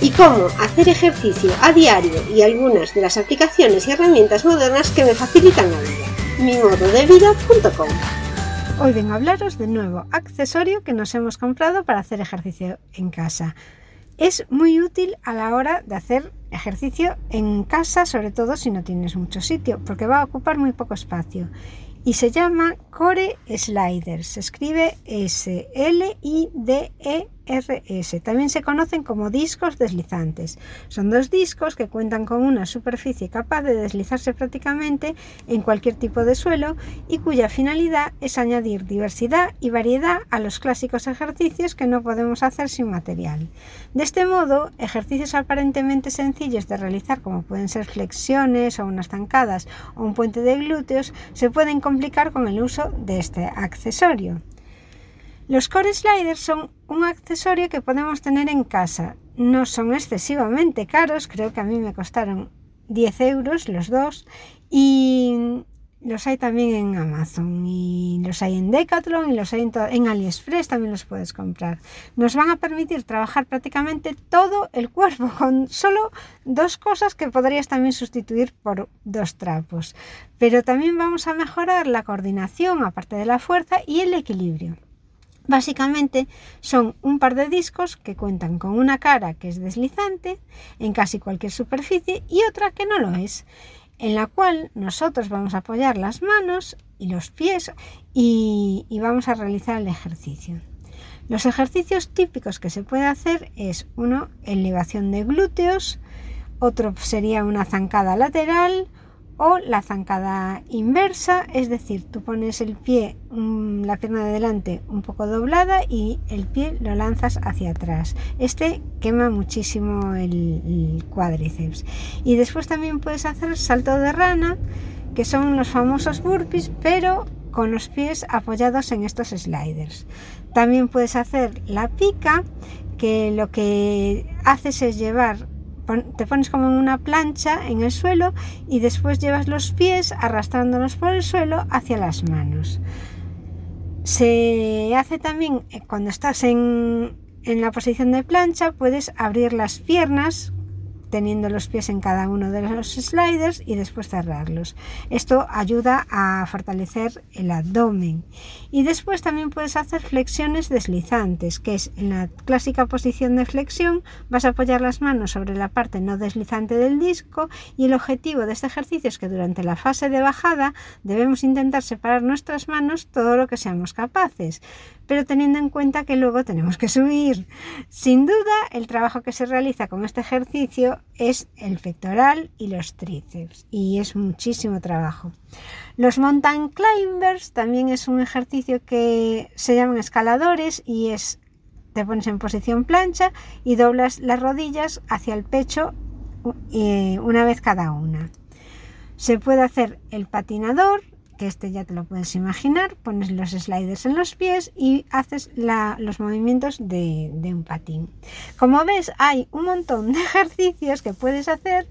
y cómo hacer ejercicio a diario y algunas de las aplicaciones y herramientas modernas que me facilitan la vida. mimododevida.com Hoy vengo a hablaros del nuevo accesorio que nos hemos comprado para hacer ejercicio en casa. Es muy útil a la hora de hacer ejercicio en casa, sobre todo si no tienes mucho sitio, porque va a ocupar muy poco espacio. Y se llama Core Slider. Se escribe S-L-I-D-E RS. También se conocen como discos deslizantes. Son dos discos que cuentan con una superficie capaz de deslizarse prácticamente en cualquier tipo de suelo y cuya finalidad es añadir diversidad y variedad a los clásicos ejercicios que no podemos hacer sin material. De este modo, ejercicios aparentemente sencillos de realizar como pueden ser flexiones o unas zancadas o un puente de glúteos se pueden complicar con el uso de este accesorio. Los core sliders son un accesorio que podemos tener en casa. No son excesivamente caros, creo que a mí me costaron 10 euros los dos y los hay también en Amazon y los hay en Decathlon y los hay en, en, AliExpress también los puedes comprar. Nos van a permitir trabajar prácticamente todo el cuerpo con solo dos cosas que podrías también sustituir por dos trapos. Pero también vamos a mejorar la coordinación aparte de la fuerza y el equilibrio. Básicamente son un par de discos que cuentan con una cara que es deslizante en casi cualquier superficie y otra que no lo es, en la cual nosotros vamos a apoyar las manos y los pies y, vamos a realizar el ejercicio. Los ejercicios típicos que se puede hacer es uno, elevación de glúteos, otro sería una zancada lateral, o la zancada inversa, es decir, tú pones el pie, mm, la pierna de delante un poco doblada y el pie lo lanzas hacia atrás. Este quema muchísimo el, cuádriceps. Y después también puedes hacer salto de rana, que son los famosos burpees, pero con los pies apoyados en estos sliders. También puedes hacer la pica, que lo que haces es llevar te pones como en una plancha en el suelo y después llevas los pies arrastrándolos por el suelo hacia las manos. Se hace también eh, cuando estás en, en la posición de plancha, puedes abrir las piernas teniendo los pies en cada uno de los sliders y después cerrarlos. Esto ayuda a fortalecer el abdomen. Y después también puedes hacer flexiones deslizantes, que es en la clásica posición de flexión, vas a apoyar las manos sobre la parte no deslizante del disco y el objetivo de este ejercicio es que durante la fase de bajada debemos intentar separar nuestras manos todo lo que seamos capaces pero teniendo en cuenta que luego tenemos que subir. Sin duda, el trabajo que se realiza con este ejercicio es el pectoral y los tríceps, y es muchísimo trabajo. Los mountain climbers también es un ejercicio que se llaman escaladores y es te pones en posición plancha y doblas las rodillas hacia el pecho eh, una vez cada una. Se puede hacer el patinador, que este ya te lo puedes imaginar, pones los sliders en los pies y haces los movimientos de, un patín. Como ves, hay un montón de ejercicios que puedes hacer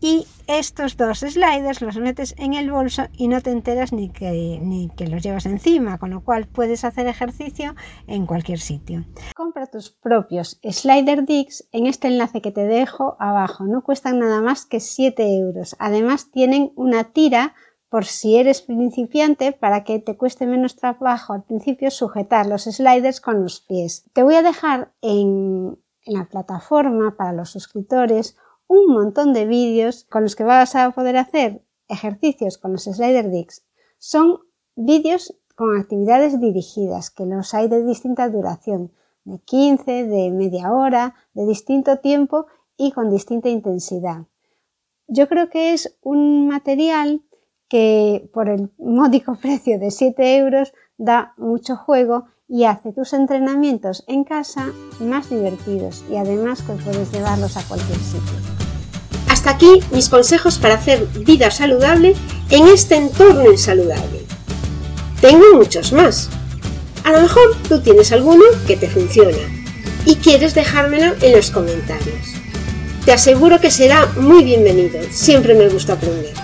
y estos dos sliders los metes en el bolso y no te enteras ni que, ni que los llevas encima, con lo cual puedes hacer ejercicio en cualquier sitio. Compra tus propios slider digs en este enlace que te dejo abajo. No cuestan nada más que 7 euros. Además tienen una tira por si eres principiante para que te cueste menos trabajo al principio sujetar los sliders con los pies. Te voy a dejar en, la plataforma para los suscriptores un montón de vídeos con los que vas a poder hacer ejercicios con los slider digs son vídeos con actividades dirigidas, que los hay de distinta duración, de 15, de media hora, de distinto tiempo y con distinta intensidad. Yo creo que es un material que por el módico precio de 7 euros da mucho juego y hace tus entrenamientos en casa más divertidos y además que puedes llevarlos a cualquier sitio. Hasta aquí mis consejos para hacer vida saludable en este entorno insaludable. Tengo muchos más. A lo mejor tú tienes alguno que te funciona y quieres dejármelo en los comentarios. Te aseguro que será muy bienvenido, siempre me gusta aprender.